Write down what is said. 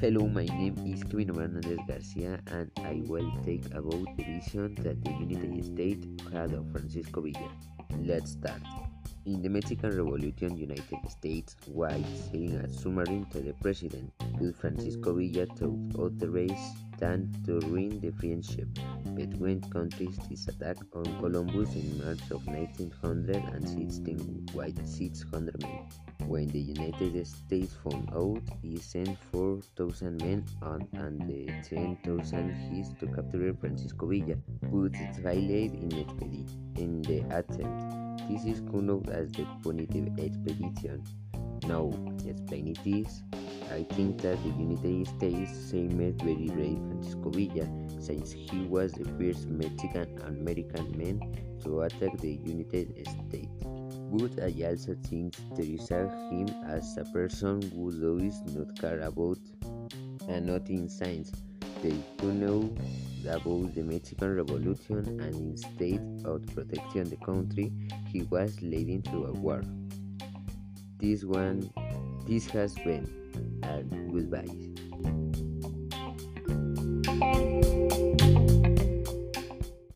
Hello, my name is Kevin Hernandez Garcia, and I will take about the vision that the United States had of Francisco Villa. Let's start. In the Mexican Revolution, United States was sending a submarine to the president, with Francisco Villa the race to ruin the friendship between countries. This attack on Columbus in March of 1916 with 600 men. When the United States found out, he sent 4,000 men on and the 10,000 his to capture Francisco Villa, but failed in, in the attempt. This is known as the punitive expedition. Now, explain it is. I think that the United States seemed very brave Francisco Villa, since he was the first Mexican American man to attack the United States. But I also think there is him as a person who does not care about and not in science. They do know about the Mexican Revolution and instead of protecting the country, he was leading to a war. This one, this has been, and goodbye.